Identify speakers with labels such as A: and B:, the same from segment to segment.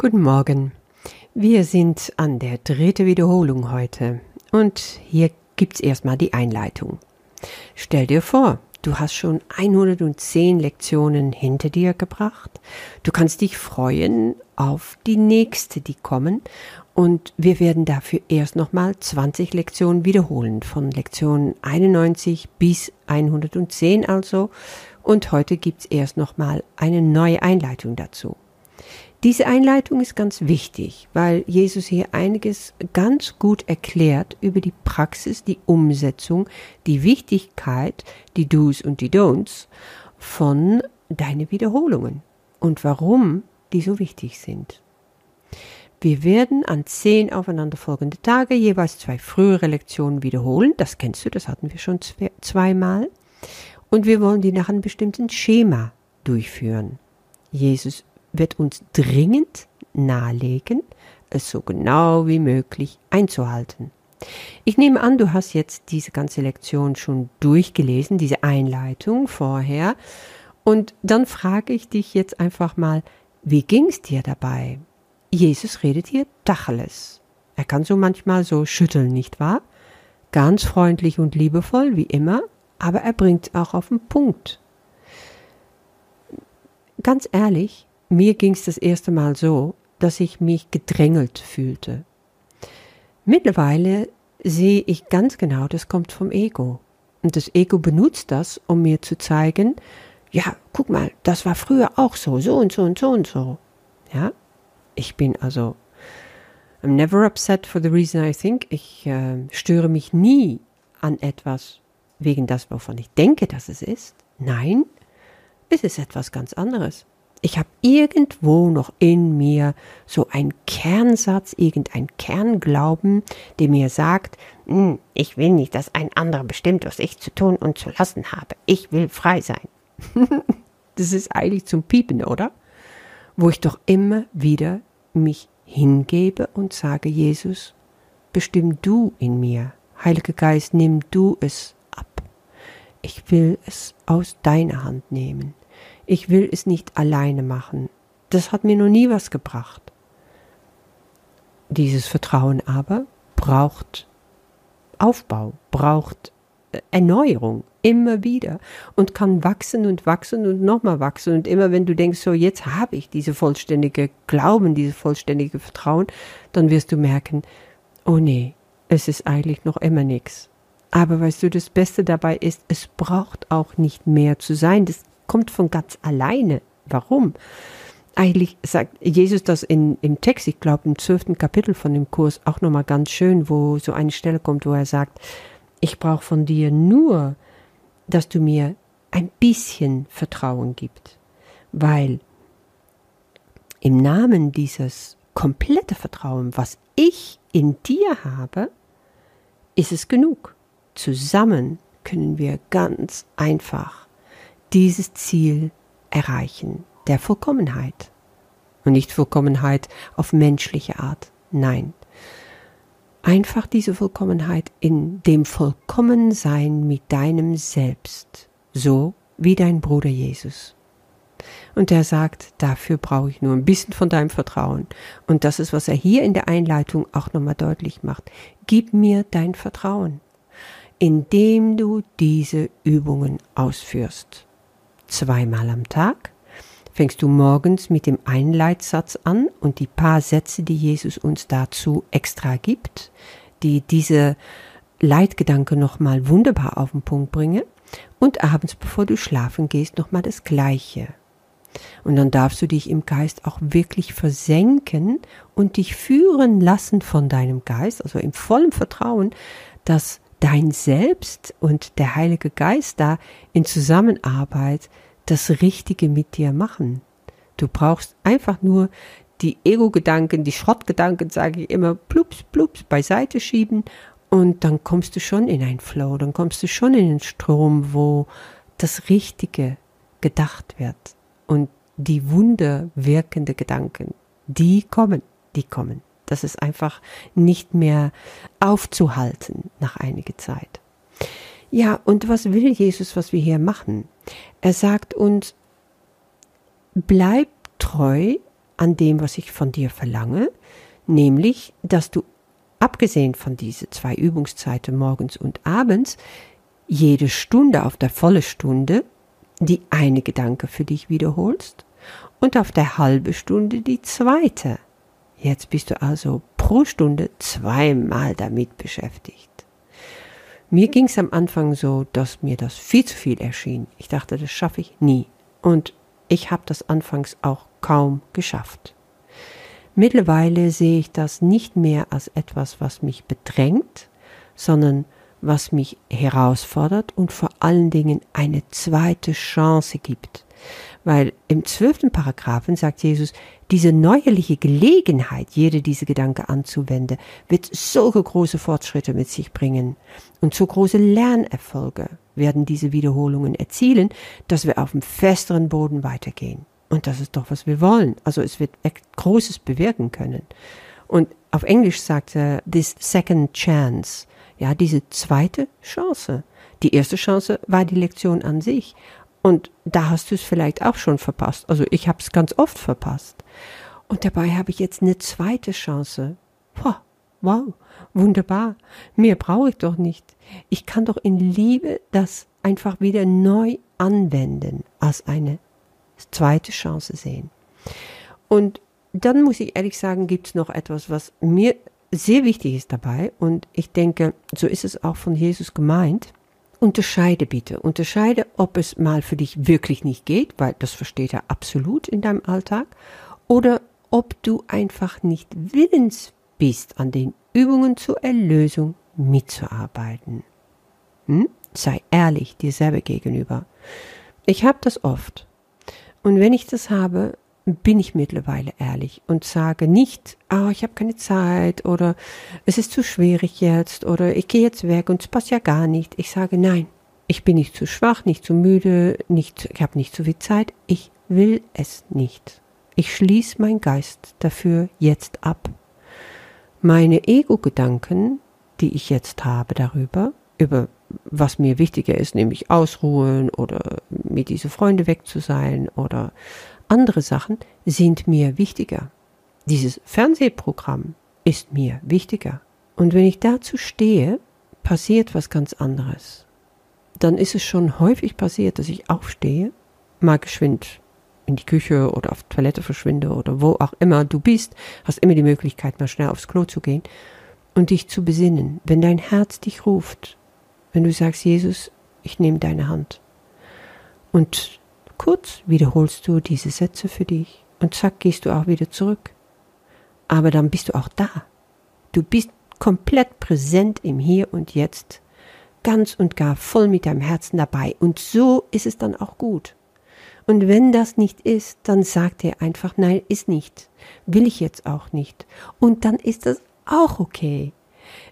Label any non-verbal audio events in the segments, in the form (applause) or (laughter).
A: Guten Morgen. Wir sind an der dritten Wiederholung heute und hier gibt's erstmal die Einleitung. Stell dir vor, du hast schon 110 Lektionen hinter dir gebracht. Du kannst dich freuen auf die nächste, die kommen und wir werden dafür erst nochmal 20 Lektionen wiederholen, von Lektion 91 bis 110 also. Und heute gibt's erst nochmal eine neue Einleitung dazu. Diese Einleitung ist ganz wichtig, weil Jesus hier einiges ganz gut erklärt über die Praxis, die Umsetzung, die Wichtigkeit, die Do's und die Don'ts von deinen Wiederholungen und warum die so wichtig sind. Wir werden an zehn aufeinanderfolgende Tage jeweils zwei frühere Lektionen wiederholen. Das kennst du, das hatten wir schon zweimal. Und wir wollen die nach einem bestimmten Schema durchführen. Jesus wird uns dringend nahelegen, es so genau wie möglich einzuhalten. Ich nehme an, du hast jetzt diese ganze Lektion schon durchgelesen, diese Einleitung vorher. Und dann frage ich dich jetzt einfach mal, wie ging's dir dabei? Jesus redet hier Tacheles. Er kann so manchmal so schütteln, nicht wahr? Ganz freundlich und liebevoll, wie immer, aber er bringt auch auf den Punkt. Ganz ehrlich, mir ging es das erste Mal so, dass ich mich gedrängelt fühlte. Mittlerweile sehe ich ganz genau, das kommt vom Ego. Und das Ego benutzt das, um mir zu zeigen, ja, guck mal, das war früher auch so, so und so und so und so. Ja, ich bin also, I'm never upset for the reason I think. Ich äh, störe mich nie an etwas wegen das, wovon ich denke, dass es ist. Nein, es ist etwas ganz anderes ich habe irgendwo noch in mir so ein Kernsatz, irgendein Kernglauben, der mir sagt, hm, ich will nicht, dass ein anderer bestimmt, was ich zu tun und zu lassen habe. Ich will frei sein. (laughs) das ist eigentlich zum Piepen, oder? Wo ich doch immer wieder mich hingebe und sage, Jesus, bestimm du in mir. Heiliger Geist, nimm du es ab. Ich will es aus deiner Hand nehmen. Ich will es nicht alleine machen. Das hat mir noch nie was gebracht. Dieses Vertrauen aber braucht Aufbau, braucht äh, Erneuerung immer wieder und kann wachsen und wachsen und nochmal wachsen. Und immer wenn du denkst, so jetzt habe ich diese vollständige Glauben, dieses vollständige Vertrauen, dann wirst du merken, oh nee, es ist eigentlich noch immer nichts. Aber weißt du, das Beste dabei ist, es braucht auch nicht mehr zu sein. Das kommt von ganz alleine. Warum? Eigentlich sagt Jesus das in, im Text, ich glaube im zwölften Kapitel von dem Kurs auch nochmal ganz schön, wo so eine Stelle kommt, wo er sagt, ich brauche von dir nur, dass du mir ein bisschen Vertrauen gibst, weil im Namen dieses komplette Vertrauen, was ich in dir habe, ist es genug. Zusammen können wir ganz einfach dieses Ziel erreichen, der Vollkommenheit. Und nicht Vollkommenheit auf menschliche Art, nein. Einfach diese Vollkommenheit in dem Vollkommensein mit deinem Selbst, so wie dein Bruder Jesus. Und er sagt, dafür brauche ich nur ein bisschen von deinem Vertrauen. Und das ist, was er hier in der Einleitung auch nochmal deutlich macht. Gib mir dein Vertrauen, indem du diese Übungen ausführst zweimal am Tag. Fängst du morgens mit dem Einleitsatz an und die paar Sätze, die Jesus uns dazu extra gibt, die diese Leitgedanke nochmal wunderbar auf den Punkt bringen. Und abends, bevor du schlafen gehst, nochmal das Gleiche. Und dann darfst du dich im Geist auch wirklich versenken und dich führen lassen von deinem Geist, also im vollen Vertrauen, dass dein Selbst und der Heilige Geist da in Zusammenarbeit das Richtige mit dir machen. Du brauchst einfach nur die Ego-Gedanken, die Schrottgedanken, sage ich immer, plups, plups, beiseite schieben und dann kommst du schon in ein Flow, dann kommst du schon in den Strom, wo das Richtige gedacht wird und die wunderwirkende Gedanken, die kommen, die kommen. Das ist einfach nicht mehr aufzuhalten nach einiger Zeit. Ja, und was will Jesus, was wir hier machen? Er sagt uns, bleib treu an dem, was ich von dir verlange, nämlich, dass du, abgesehen von diese zwei Übungszeiten morgens und abends, jede Stunde auf der volle Stunde die eine Gedanke für dich wiederholst und auf der halbe Stunde die zweite. Jetzt bist du also pro Stunde zweimal damit beschäftigt. Mir ging es am Anfang so, dass mir das viel zu viel erschien. Ich dachte, das schaffe ich nie. Und ich habe das anfangs auch kaum geschafft. Mittlerweile sehe ich das nicht mehr als etwas, was mich bedrängt, sondern was mich herausfordert und vor allen Dingen eine zweite Chance gibt. Weil im zwölften Paragraphen sagt Jesus, diese neuerliche Gelegenheit, jede diese Gedanke anzuwenden, wird so große Fortschritte mit sich bringen und so große Lernerfolge werden diese Wiederholungen erzielen, dass wir auf dem festeren Boden weitergehen. Und das ist doch, was wir wollen. Also es wird Großes bewirken können. Und auf Englisch sagt er, this second chance. Ja, diese zweite Chance. Die erste Chance war die Lektion an sich. Und da hast du es vielleicht auch schon verpasst. Also ich habe es ganz oft verpasst. Und dabei habe ich jetzt eine zweite Chance. Boah, wow, wunderbar. Mehr brauche ich doch nicht. Ich kann doch in Liebe das einfach wieder neu anwenden als eine zweite Chance sehen. Und dann muss ich ehrlich sagen, gibt es noch etwas, was mir sehr wichtig ist dabei. Und ich denke, so ist es auch von Jesus gemeint. Unterscheide bitte. Unterscheide, ob es mal für dich wirklich nicht geht, weil das versteht er absolut in deinem Alltag, oder ob du einfach nicht willens bist, an den Übungen zur Erlösung mitzuarbeiten. Hm? Sei ehrlich dir selber gegenüber. Ich habe das oft. Und wenn ich das habe, bin ich mittlerweile ehrlich und sage nicht, oh, ich habe keine Zeit oder es ist zu schwierig jetzt oder ich gehe jetzt weg und es passt ja gar nicht. Ich sage nein, ich bin nicht zu schwach, nicht zu müde, nicht, ich habe nicht zu viel Zeit, ich will es nicht. Ich schließe mein Geist dafür jetzt ab. Meine Ego-Gedanken, die ich jetzt habe darüber, über was mir wichtiger ist, nämlich ausruhen oder mit diese Freunde weg zu sein oder andere Sachen sind mir wichtiger. Dieses Fernsehprogramm ist mir wichtiger. Und wenn ich dazu stehe, passiert was ganz anderes. Dann ist es schon häufig passiert, dass ich aufstehe, mal geschwind in die Küche oder auf Toilette verschwinde oder wo auch immer du bist, hast immer die Möglichkeit, mal schnell aufs Klo zu gehen und dich zu besinnen. Wenn dein Herz dich ruft, wenn du sagst, Jesus, ich nehme deine Hand und Kurz wiederholst du diese Sätze für dich und zack gehst du auch wieder zurück. Aber dann bist du auch da. Du bist komplett präsent im Hier und Jetzt, ganz und gar voll mit deinem Herzen dabei. Und so ist es dann auch gut. Und wenn das nicht ist, dann sagt er einfach, nein, ist nicht. Will ich jetzt auch nicht. Und dann ist das auch okay.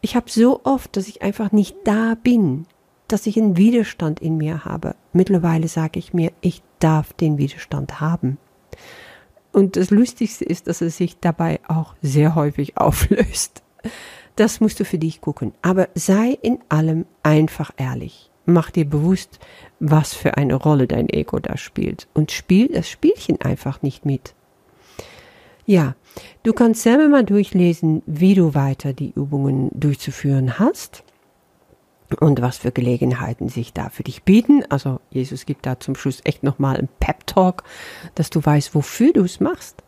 A: Ich habe so oft, dass ich einfach nicht da bin dass ich einen Widerstand in mir habe. Mittlerweile sage ich mir, ich darf den Widerstand haben. Und das Lustigste ist, dass es sich dabei auch sehr häufig (laughs) auflöst. Das musst du für dich gucken. Aber sei in allem einfach ehrlich. Mach dir bewusst, was für eine Rolle dein Ego da spielt. Und spiel das Spielchen einfach nicht mit. Ja, du kannst selber mal durchlesen, wie du weiter die Übungen durchzuführen hast und was für Gelegenheiten sich da für dich bieten. Also Jesus gibt da zum Schluss echt nochmal einen Pep-Talk, dass du weißt, wofür du es machst.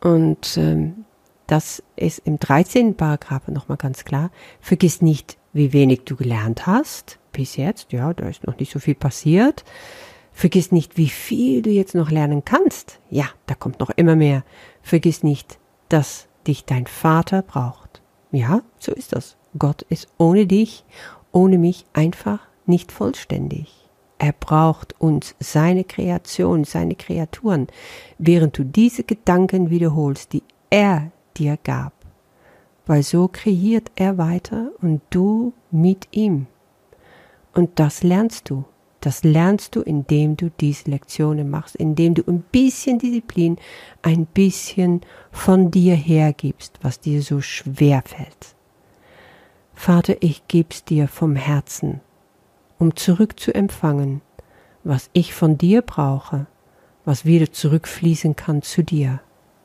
A: Und ähm, das ist im 13. Paragraph nochmal ganz klar. Vergiss nicht, wie wenig du gelernt hast bis jetzt. Ja, da ist noch nicht so viel passiert. Vergiss nicht, wie viel du jetzt noch lernen kannst. Ja, da kommt noch immer mehr. Vergiss nicht, dass dich dein Vater braucht. Ja, so ist das. Gott ist ohne dich ohne mich einfach nicht vollständig. Er braucht uns, seine Kreation, seine Kreaturen, während du diese Gedanken wiederholst, die er dir gab. Weil so kreiert er weiter und du mit ihm. Und das lernst du. Das lernst du, indem du diese Lektionen machst, indem du ein bisschen Disziplin, ein bisschen von dir hergibst, was dir so schwer fällt. Vater, ich geb's dir vom Herzen, um zurückzuempfangen, was ich von dir brauche, was wieder zurückfließen kann zu dir.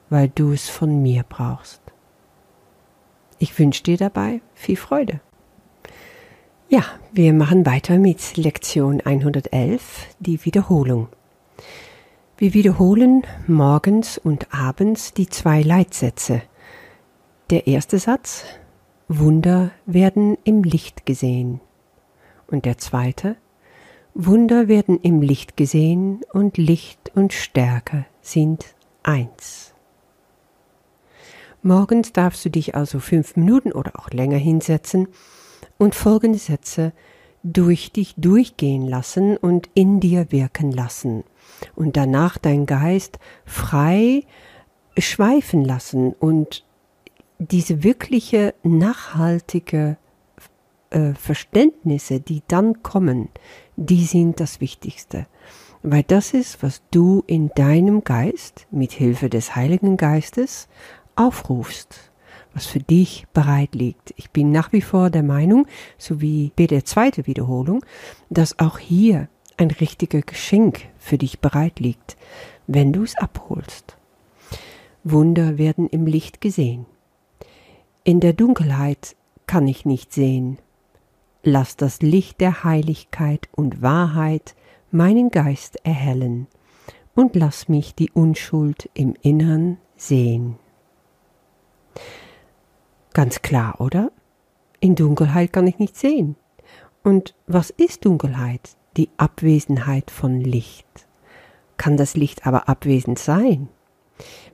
A: weil du es von mir brauchst. Ich wünsche dir dabei viel Freude. Ja, wir machen weiter mit Lektion 111, die Wiederholung. Wir wiederholen morgens und abends die zwei Leitsätze. Der erste Satz Wunder werden im Licht gesehen. Und der zweite Wunder werden im Licht gesehen und Licht und Stärke sind eins. Morgens darfst du dich also fünf Minuten oder auch länger hinsetzen und folgende Sätze durch dich durchgehen lassen und in dir wirken lassen und danach dein Geist frei schweifen lassen und diese wirkliche nachhaltige äh, Verständnisse, die dann kommen, die sind das Wichtigste. Weil das ist, was du in deinem Geist mit Hilfe des Heiligen Geistes aufrufst, was für dich bereit liegt. Ich bin nach wie vor der Meinung, so wie bei der zweiten Wiederholung, dass auch hier ein richtiger Geschenk für dich bereit liegt, wenn du es abholst. Wunder werden im Licht gesehen. In der Dunkelheit kann ich nicht sehen. Lass das Licht der Heiligkeit und Wahrheit meinen Geist erhellen und lass mich die Unschuld im Innern sehen. Ganz klar, oder? In Dunkelheit kann ich nicht sehen. Und was ist Dunkelheit? Die Abwesenheit von Licht. Kann das Licht aber abwesend sein?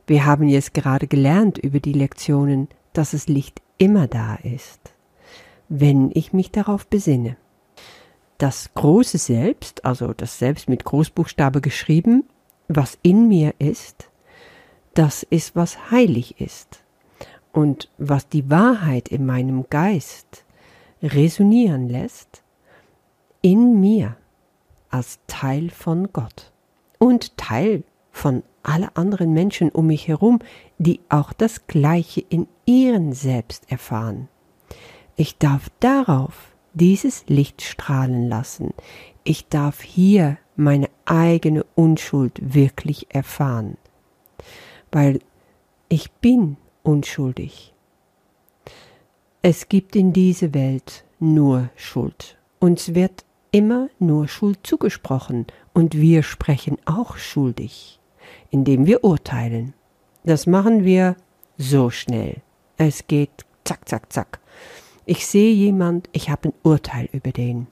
A: Wir haben jetzt gerade gelernt über die Lektionen, dass das Licht immer da ist, wenn ich mich darauf besinne. Das große Selbst, also das Selbst mit Großbuchstabe geschrieben, was in mir ist, das ist, was heilig ist und was die Wahrheit in meinem Geist resonieren lässt, in mir als Teil von Gott und Teil von alle anderen Menschen um mich herum, die auch das Gleiche in ihren Selbst erfahren. Ich darf darauf dieses Licht strahlen lassen. Ich darf hier meine eigene Unschuld wirklich erfahren. Weil ich bin unschuldig. Es gibt in dieser Welt nur Schuld. Uns wird immer nur Schuld zugesprochen und wir sprechen auch schuldig indem wir urteilen. Das machen wir so schnell. Es geht zack, zack, zack. Ich sehe jemand, ich habe ein Urteil über den.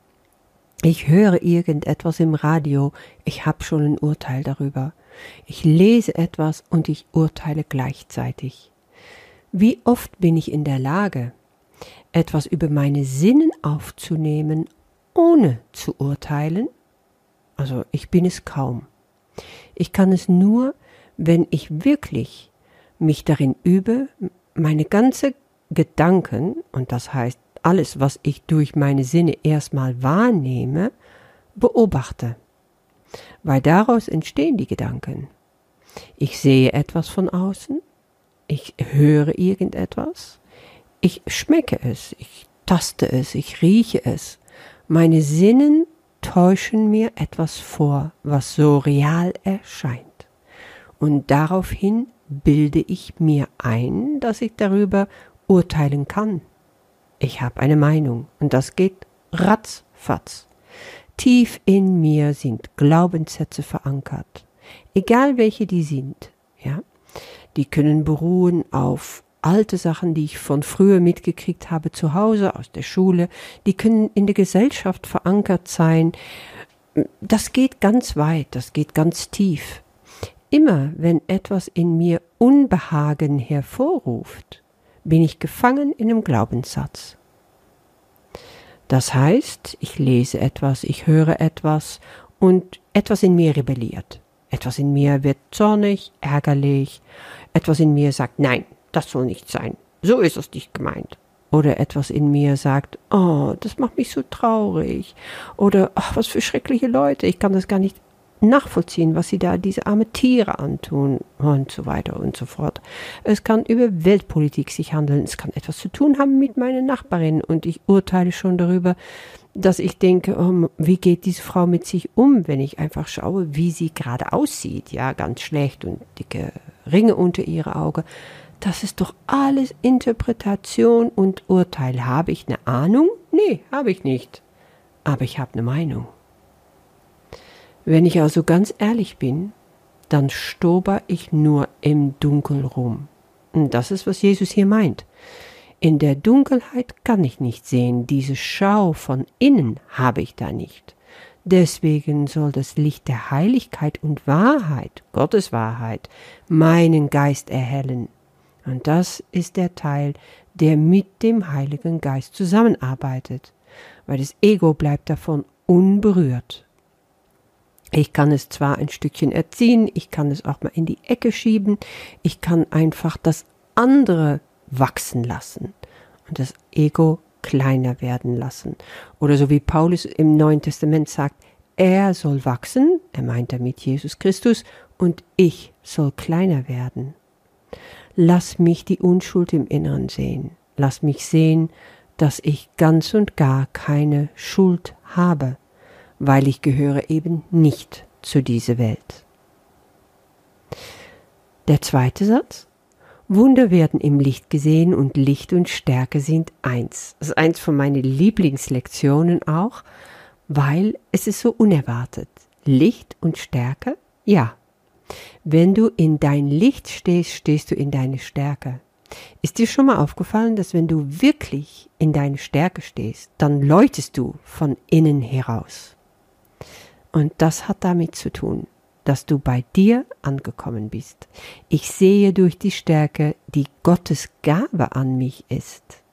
A: Ich höre irgendetwas im Radio, ich habe schon ein Urteil darüber. Ich lese etwas und ich urteile gleichzeitig. Wie oft bin ich in der Lage, etwas über meine Sinnen aufzunehmen, ohne zu urteilen? Also ich bin es kaum. Ich kann es nur, wenn ich wirklich mich darin übe, meine ganze Gedanken, und das heißt alles, was ich durch meine Sinne erstmal wahrnehme, beobachte. Weil daraus entstehen die Gedanken. Ich sehe etwas von außen, ich höre irgendetwas, ich schmecke es, ich taste es, ich rieche es. Meine Sinnen täuschen mir etwas vor, was so real erscheint. Und daraufhin bilde ich mir ein, dass ich darüber urteilen kann. Ich habe eine Meinung und das geht ratzfatz. Tief in mir sind Glaubenssätze verankert, egal welche die sind, ja. Die können beruhen auf alte Sachen, die ich von früher mitgekriegt habe zu Hause, aus der Schule, die können in der Gesellschaft verankert sein. Das geht ganz weit, das geht ganz tief. Immer wenn etwas in mir Unbehagen hervorruft, bin ich gefangen in einem Glaubenssatz. Das heißt, ich lese etwas, ich höre etwas und etwas in mir rebelliert. Etwas in mir wird zornig, ärgerlich, etwas in mir sagt, nein, das soll nicht sein. So ist es nicht gemeint. Oder etwas in mir sagt, oh, das macht mich so traurig. Oder, ach, was für schreckliche Leute, ich kann das gar nicht nachvollziehen, was sie da diese arme Tiere antun und so weiter und so fort. Es kann über Weltpolitik sich handeln, es kann etwas zu tun haben mit meiner Nachbarin und ich urteile schon darüber, dass ich denke, oh, wie geht diese Frau mit sich um, wenn ich einfach schaue, wie sie gerade aussieht, ja, ganz schlecht und dicke Ringe unter ihre Augen. Das ist doch alles Interpretation und Urteil. Habe ich eine Ahnung? Nee, habe ich nicht. Aber ich habe eine Meinung. Wenn ich also ganz ehrlich bin, dann stober ich nur im Dunkel rum. Und das ist, was Jesus hier meint. In der Dunkelheit kann ich nicht sehen, diese Schau von innen habe ich da nicht. Deswegen soll das Licht der Heiligkeit und Wahrheit, Gottes Wahrheit, meinen Geist erhellen. Und das ist der Teil, der mit dem Heiligen Geist zusammenarbeitet, weil das Ego bleibt davon unberührt. Ich kann es zwar ein Stückchen erziehen, ich kann es auch mal in die Ecke schieben, ich kann einfach das andere wachsen lassen und das Ego kleiner werden lassen. Oder so wie Paulus im Neuen Testament sagt, er soll wachsen, er meint damit Jesus Christus, und ich soll kleiner werden. Lass mich die Unschuld im Inneren sehen. Lass mich sehen, dass ich ganz und gar keine Schuld habe, weil ich gehöre eben nicht zu dieser Welt. Der zweite Satz. Wunder werden im Licht gesehen und Licht und Stärke sind eins. Das ist eins von meinen Lieblingslektionen auch, weil es ist so unerwartet. Licht und Stärke? Ja. Wenn du in dein Licht stehst, stehst du in deine Stärke. Ist dir schon mal aufgefallen, dass wenn du wirklich in deine Stärke stehst, dann läutest du von innen heraus. Und das hat damit zu tun dass du bei dir angekommen bist. Ich sehe durch die Stärke, die Gottes Gabe an mich ist.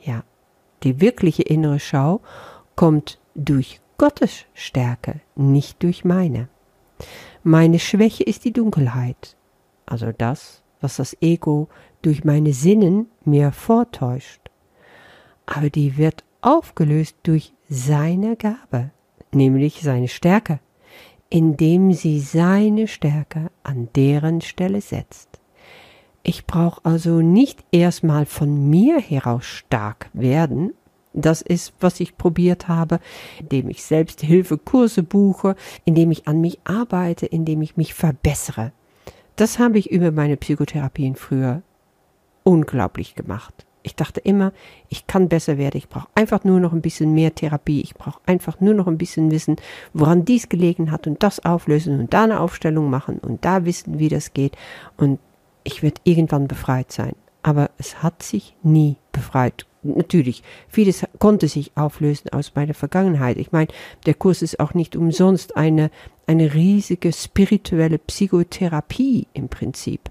A: Ja, die wirkliche innere Schau kommt durch Gottes Stärke, nicht durch meine. Meine Schwäche ist die Dunkelheit, also das, was das Ego durch meine Sinnen mir vortäuscht. Aber die wird aufgelöst durch seine Gabe, nämlich seine Stärke indem sie seine Stärke an deren Stelle setzt. Ich brauche also nicht erstmal von mir heraus stark werden, das ist, was ich probiert habe, indem ich Selbsthilfekurse buche, indem ich an mich arbeite, indem ich mich verbessere. Das habe ich über meine Psychotherapien früher unglaublich gemacht. Ich dachte immer, ich kann besser werden, ich brauche einfach nur noch ein bisschen mehr Therapie, ich brauche einfach nur noch ein bisschen wissen, woran dies gelegen hat und das auflösen und da eine Aufstellung machen und da wissen, wie das geht und ich werde irgendwann befreit sein. Aber es hat sich nie befreit. Natürlich, vieles konnte sich auflösen aus meiner Vergangenheit. Ich meine, der Kurs ist auch nicht umsonst eine, eine riesige spirituelle Psychotherapie im Prinzip,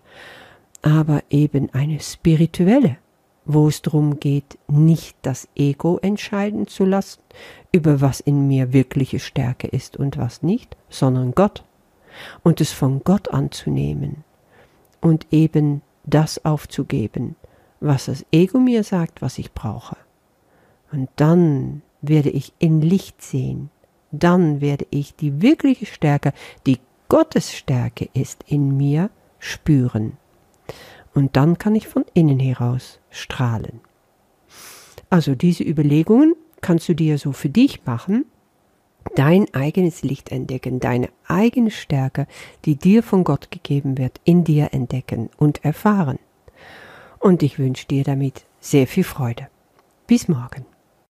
A: aber eben eine spirituelle wo es darum geht, nicht das Ego entscheiden zu lassen, über was in mir wirkliche Stärke ist und was nicht, sondern Gott. Und es von Gott anzunehmen und eben das aufzugeben, was das Ego mir sagt, was ich brauche. Und dann werde ich in Licht sehen, dann werde ich die wirkliche Stärke, die Gottes Stärke ist in mir, spüren und dann kann ich von innen heraus strahlen. Also diese Überlegungen kannst du dir so für dich machen, dein eigenes Licht entdecken, deine eigene Stärke, die dir von Gott gegeben wird, in dir entdecken und erfahren. Und ich wünsche dir damit sehr viel Freude. Bis morgen.